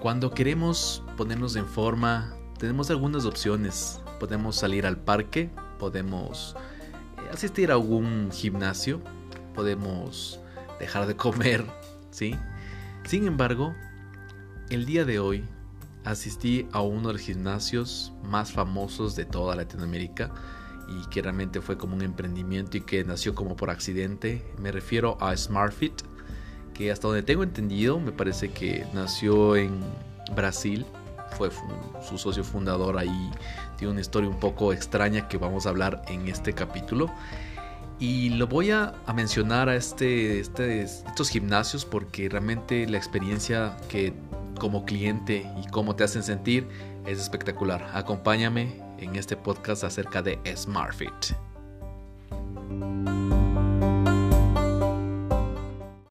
Cuando queremos ponernos en forma, tenemos algunas opciones. Podemos salir al parque, podemos eh, asistir a algún gimnasio, podemos dejar de comer, ¿sí? Sin embargo, el día de hoy asistí a uno de los gimnasios más famosos de toda Latinoamérica y que realmente fue como un emprendimiento y que nació como por accidente. Me refiero a SmartFit, hasta donde tengo entendido me parece que nació en Brasil. Fue su socio fundador ahí. Tiene una historia un poco extraña que vamos a hablar en este capítulo. Y lo voy a, mencionar a este, este, estos gimnasios porque realmente la experiencia que como cliente y cómo te hacen sentir es espectacular. Acompáñame en este podcast acerca de SmartFit.